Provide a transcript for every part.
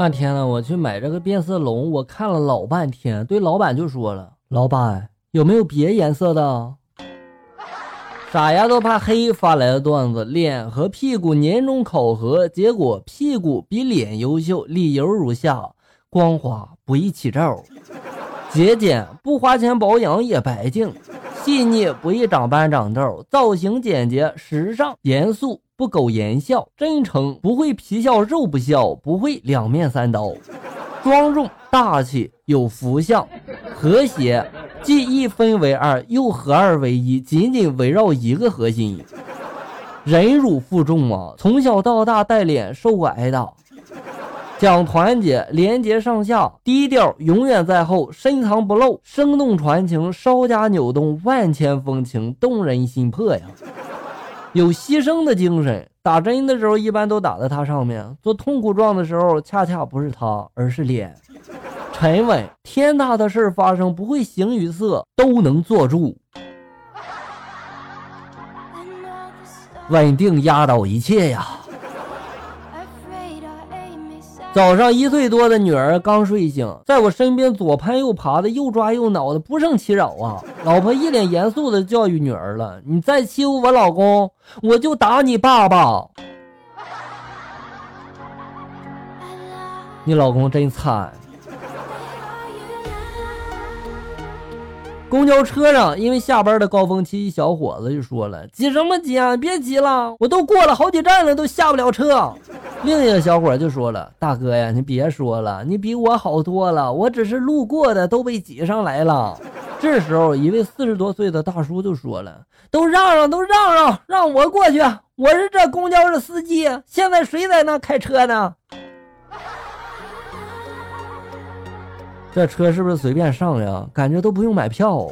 那天呢，我去买这个变色龙，我看了老半天，对老板就说了：“老板，有没有别颜色的？”傻丫头怕黑发来的段子，脸和屁股年终考核结果，屁股比脸优秀，理由如下：光滑不易起皱，节俭不花钱保养也白净，细腻不易长斑长痘，造型简洁时尚，严肃。不苟言笑，真诚不会皮笑肉不笑，不会两面三刀，庄重大气有福相，和谐既一分为二又合二为一，紧紧围绕一个核心，忍辱负重啊！从小到大带脸受过挨打，讲团结廉洁上下，低调永远在后，深藏不露，生动传情，稍加扭动万千风情，动人心魄呀！有牺牲的精神，打针的时候一般都打在他上面；做痛苦状的时候，恰恰不是他，而是脸。沉稳，天大的事发生不会形于色，都能坐住。稳定压倒一切呀。早上一岁多的女儿刚睡醒，在我身边左攀右爬的，又抓又挠的，不胜其扰啊！老婆一脸严肃的教育女儿了：“你再欺负我老公，我就打你爸爸。”你老公真惨。公交车上，因为下班的高峰期，一小伙子就说了：“急什么急啊？别急了，我都过了好几站了，都下不了车。”另一个小伙就说了：“大哥呀，你别说了，你比我好多了，我只是路过的，都被挤上来了。”这时候，一位四十多岁的大叔就说了：“都让让，都让让，让我过去，我是这公交的司机，现在谁在那开车呢？”这车是不是随便上呀？感觉都不用买票。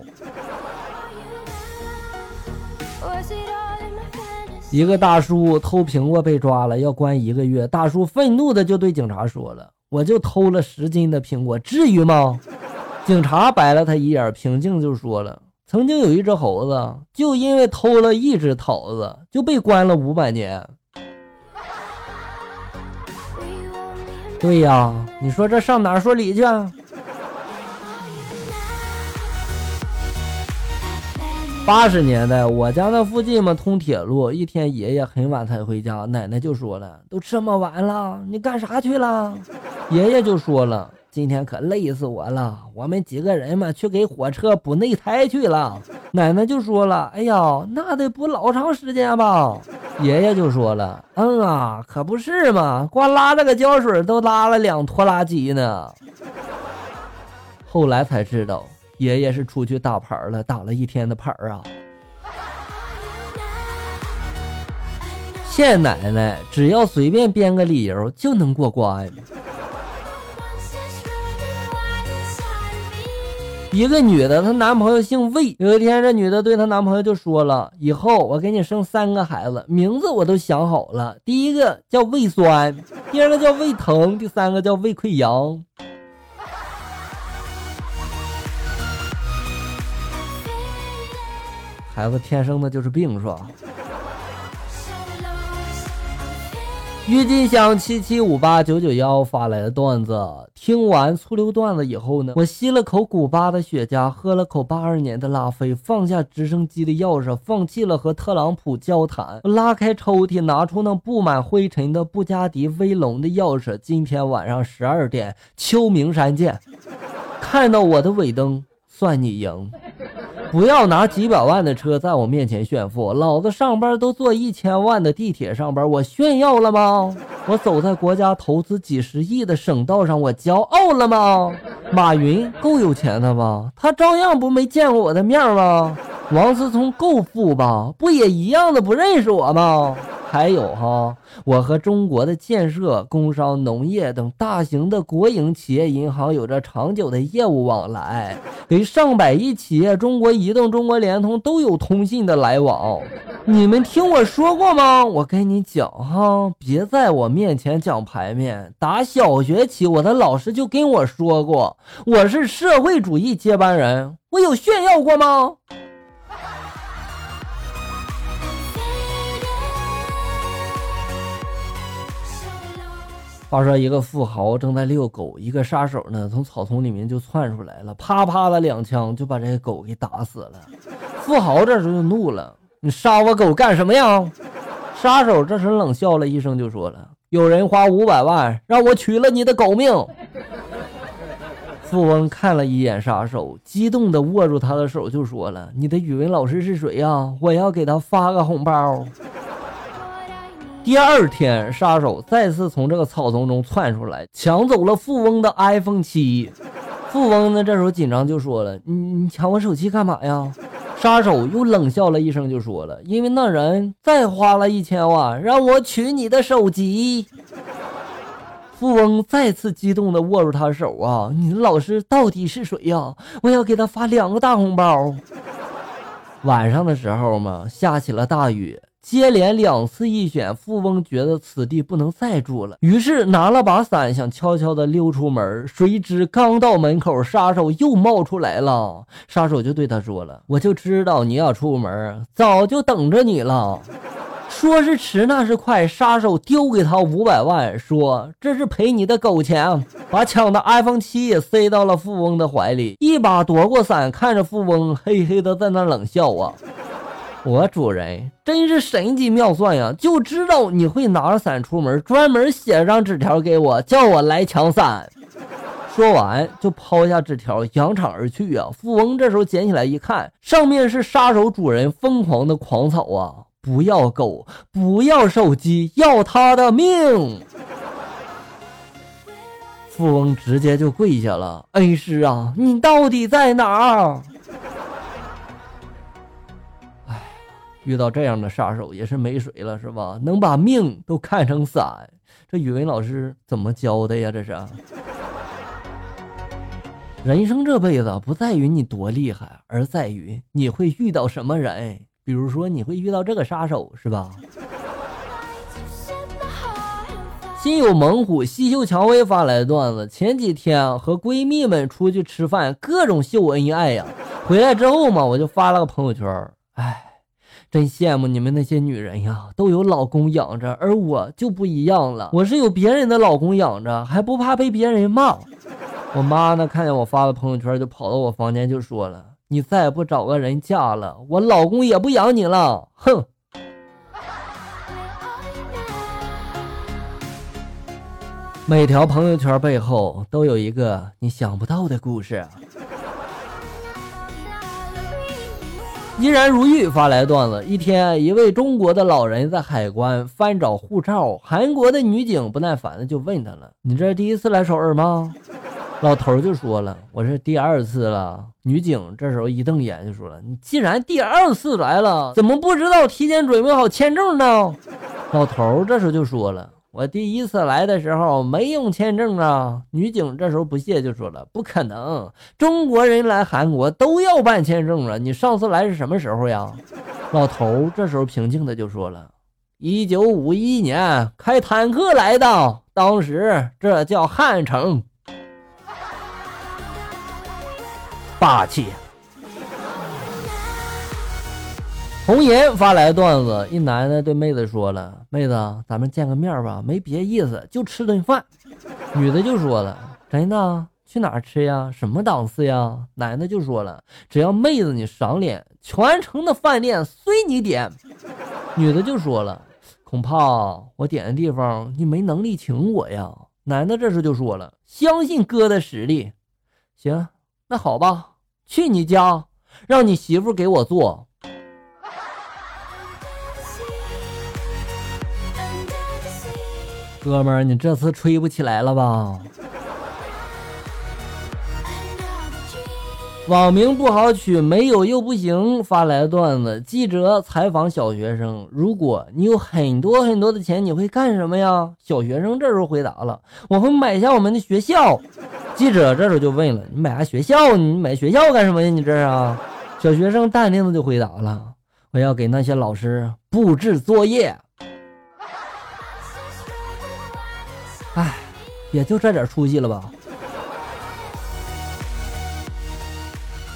一个大叔偷苹果被抓了，要关一个月。大叔愤怒的就对警察说了：“我就偷了十斤的苹果，至于吗？” 警察白了他一眼，平静就说了：“曾经有一只猴子，就因为偷了一只桃子，就被关了五百年。”对呀，你说这上哪说理去？八十年代，我家那附近嘛通铁路，一天爷爷很晚才回家，奶奶就说了：“都这么晚了，你干啥去了？”爷爷就说了：“今天可累死我了，我们几个人嘛去给火车补内胎去了。”奶奶就说了：“哎呀，那得补老长时间吧？”爷爷就说了：“嗯啊，可不是嘛，光拉这个胶水都拉了两拖拉机呢。”后来才知道。爷爷是出去打牌了，打了一天的牌啊！现奶奶只要随便编个理由就能过关。一个女的，她男朋友姓魏。有一天，这女的对她男朋友就说了：“以后我给你生三个孩子，名字我都想好了，第一个叫胃酸，第二个叫胃疼，第三个叫胃溃疡。”孩子天生的就是病是吧？郁金香七七五八九九幺发来的段子，听完粗溜段子以后呢，我吸了口古巴的雪茄，喝了口八二年的拉菲，放下直升机的钥匙，放弃了和特朗普交谈，拉开抽屉，拿出那布满灰尘的布加迪威龙的钥匙。今天晚上十二点，秋名山见。看到我的尾灯，算你赢。不要拿几百万的车在我面前炫富，老子上班都坐一千万的地铁上班，我炫耀了吗？我走在国家投资几十亿的省道上，我骄傲了吗？马云够有钱的吧？他照样不没见过我的面吗？王思聪够富吧？不也一样的不认识我吗？还有哈，我和中国的建设、工商、农业等大型的国营企业银行有着长久的业务往来，给上百亿企业，中国移动、中国联通都有通信的来往。你们听我说过吗？我跟你讲哈，别在我面前讲排面。打小学起，我的老师就跟我说过，我是社会主义接班人。我有炫耀过吗？话说一个富豪正在遛狗，一个杀手呢从草丛里面就窜出来了，啪啪的两枪就把这个狗给打死了。富豪这时候就怒了：“你杀我狗干什么呀？”杀手这时冷笑了一声，就说了：“有人花五百万让我取了你的狗命。”富翁看了一眼杀手，激动地握住他的手，就说了：“你的语文老师是谁呀？我要给他发个红包。”第二天，杀手再次从这个草丛中窜出来，抢走了富翁的 iPhone 七。富翁呢，这时候紧张就说了：“你你抢我手机干嘛呀？”杀手又冷笑了一声，就说了：“因为那人再花了一千万让我取你的手机。”富翁再次激动地握住他手啊！你的老师到底是谁呀？我要给他发两个大红包。晚上的时候嘛，下起了大雨。接连两次一选，富翁觉得此地不能再住了，于是拿了把伞，想悄悄地溜出门。谁知刚到门口，杀手又冒出来了。杀手就对他说了：“我就知道你要出门，早就等着你了。”说是迟，那是快。杀手丢给他五百万，说：“这是赔你的狗钱。”把抢的 iPhone 七也塞到了富翁的怀里，一把夺过伞，看着富翁，嘿嘿的在那冷笑啊。我主人真是神机妙算呀，就知道你会拿着伞出门，专门写张纸条给我，叫我来抢伞。说完就抛下纸条，扬长而去啊！富翁这时候捡起来一看，上面是杀手主人疯狂的狂草啊！不要狗，不要手机，要他的命！富翁直接就跪下了，恩师啊，你到底在哪儿？遇到这样的杀手也是没谁了，是吧？能把命都看成伞，这语文老师怎么教的呀？这是。人生这辈子不在于你多厉害，而在于你会遇到什么人。比如说，你会遇到这个杀手，是吧？心有猛虎，细嗅蔷薇发来的段子：前几天和闺蜜们出去吃饭，各种秀恩爱呀。回来之后嘛，我就发了个朋友圈，哎。真羡慕你们那些女人呀，都有老公养着，而我就不一样了。我是有别人的老公养着，还不怕被别人骂。我妈呢，看见我发的朋友圈，就跑到我房间就说了：“你再不找个人嫁了，我老公也不养你了。”哼。每条朋友圈背后都有一个你想不到的故事。依然如玉发来段子：一天，一位中国的老人在海关翻找护照，韩国的女警不耐烦的就问他了：“你这是第一次来首尔吗？”老头就说了：“我是第二次了。”女警这时候一瞪眼就说了：“你既然第二次来了，怎么不知道提前准备好签证呢？”老头这时候就说了。我第一次来的时候没用签证啊！女警这时候不屑就说了：“不可能，中国人来韩国都要办签证啊！你上次来是什么时候呀？”老头这时候平静的就说了：“一九五一年开坦克来的，当时这叫汉城，霸气。”红颜发来段子：一男的对妹子说了：“妹子，咱们见个面吧，没别意思，就吃顿饭。”女的就说了：“真的？去哪儿吃呀？什么档次呀？”男的就说了：“只要妹子你赏脸，全城的饭店随你点。”女的就说了：“恐怕我点的地方你没能力请我呀。”男的这时就说了：“相信哥的实力，行，那好吧，去你家，让你媳妇给我做。”哥们儿，你这次吹不起来了吧？网名不好取，没有又不行。发来的段子：记者采访小学生，如果你有很多很多的钱，你会干什么呀？小学生这时候回答了：我会买下我们的学校。记者这时候就问了：你买下学校？你买学校干什么呀？你这是啊？小学生淡定的就回答了：我要给那些老师布置作业。也就这点出息了吧。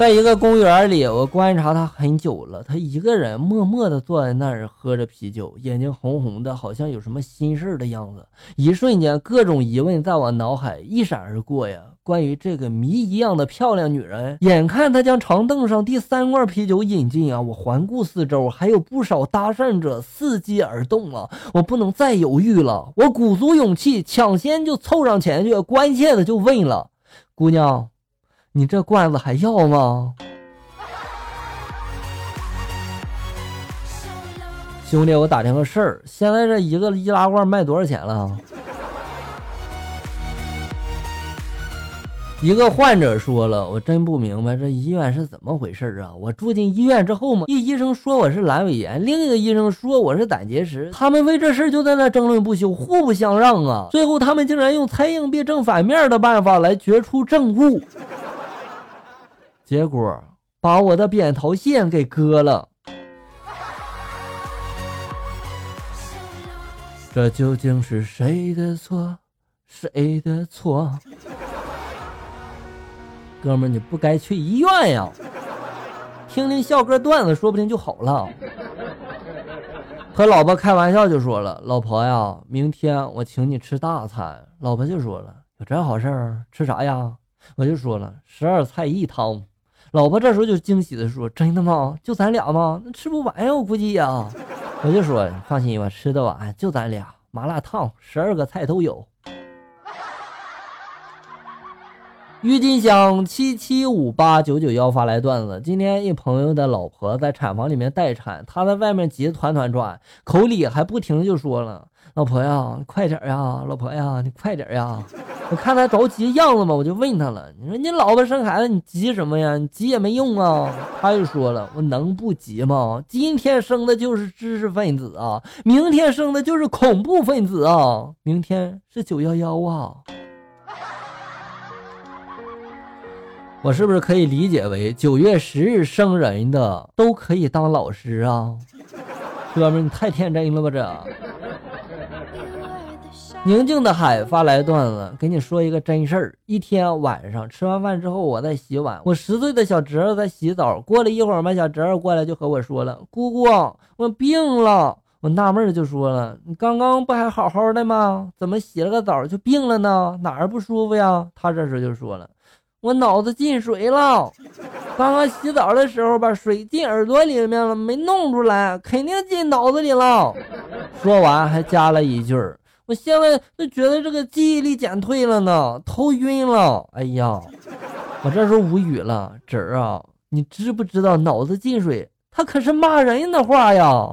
在一个公园里，我观察他很久了。他一个人默默地坐在那儿，喝着啤酒，眼睛红红的，好像有什么心事的样子。一瞬间，各种疑问在我脑海一闪而过呀。关于这个谜一样的漂亮女人，眼看她将长凳上第三罐啤酒饮尽啊，我环顾四周，还有不少搭讪者伺机而动啊。我不能再犹豫了，我鼓足勇气，抢先就凑上前去，关切的就问了：“姑娘。”你这罐子还要吗，兄弟？我打听个事儿，现在这一个易拉罐卖多少钱了？一个患者说了：“我真不明白这医院是怎么回事啊！我住进医院之后嘛，一医生说我是阑尾炎，另一个医生说我是胆结石，他们为这事就在那争论不休，互不相让啊！最后他们竟然用猜硬币正反面的办法来决出正误。”结果把我的扁桃腺给割了，这究竟是谁的错？谁的错？哥们，你不该去医院呀！听听笑哥段子，说不定就好了。和老婆开玩笑就说了：“老婆呀，明天我请你吃大餐。”老婆就说了：“有这好事儿？吃啥呀？”我就说了：“十二菜一汤。”老婆这时候就惊喜的说：“真的吗？就咱俩吗？那吃不完呀，我估计呀。”我就说：“放心吧，吃得完，就咱俩。麻辣烫，十二个菜都有。”郁金香七七五八九九幺发来段子：今天一朋友的老婆在产房里面待产，他在外面急得团团转，口里还不停就说了。老婆呀，你快点呀！老婆呀，你快点呀！我看他着急样子嘛，我就问他了：“你说你老婆生孩子，你急什么呀？你急也没用啊！”他就说了：“我能不急吗？今天生的就是知识分子啊，明天生的就是恐怖分子啊，明天是九幺幺啊！”我是不是可以理解为九月十日生人的都可以当老师啊？哥们，你太天真了吧这！宁静的海发来段子，给你说一个真事儿。一天晚上吃完饭之后，我在洗碗，我十岁的小侄儿在洗澡。过了一会儿嘛，小侄儿过来就和我说了：“姑姑，我病了。”我纳闷儿就说了：“你刚刚不还好好的吗？怎么洗了个澡就病了呢？哪儿不舒服呀？”他这时就说了：“我脑子进水了。刚刚洗澡的时候把水进耳朵里面了，没弄出来，肯定进脑子里了。”说完还加了一句。我现在就觉得这个记忆力减退了呢，头晕了。哎呀，我这时候无语了。侄儿啊，你知不知道脑子进水，他可是骂人的话呀。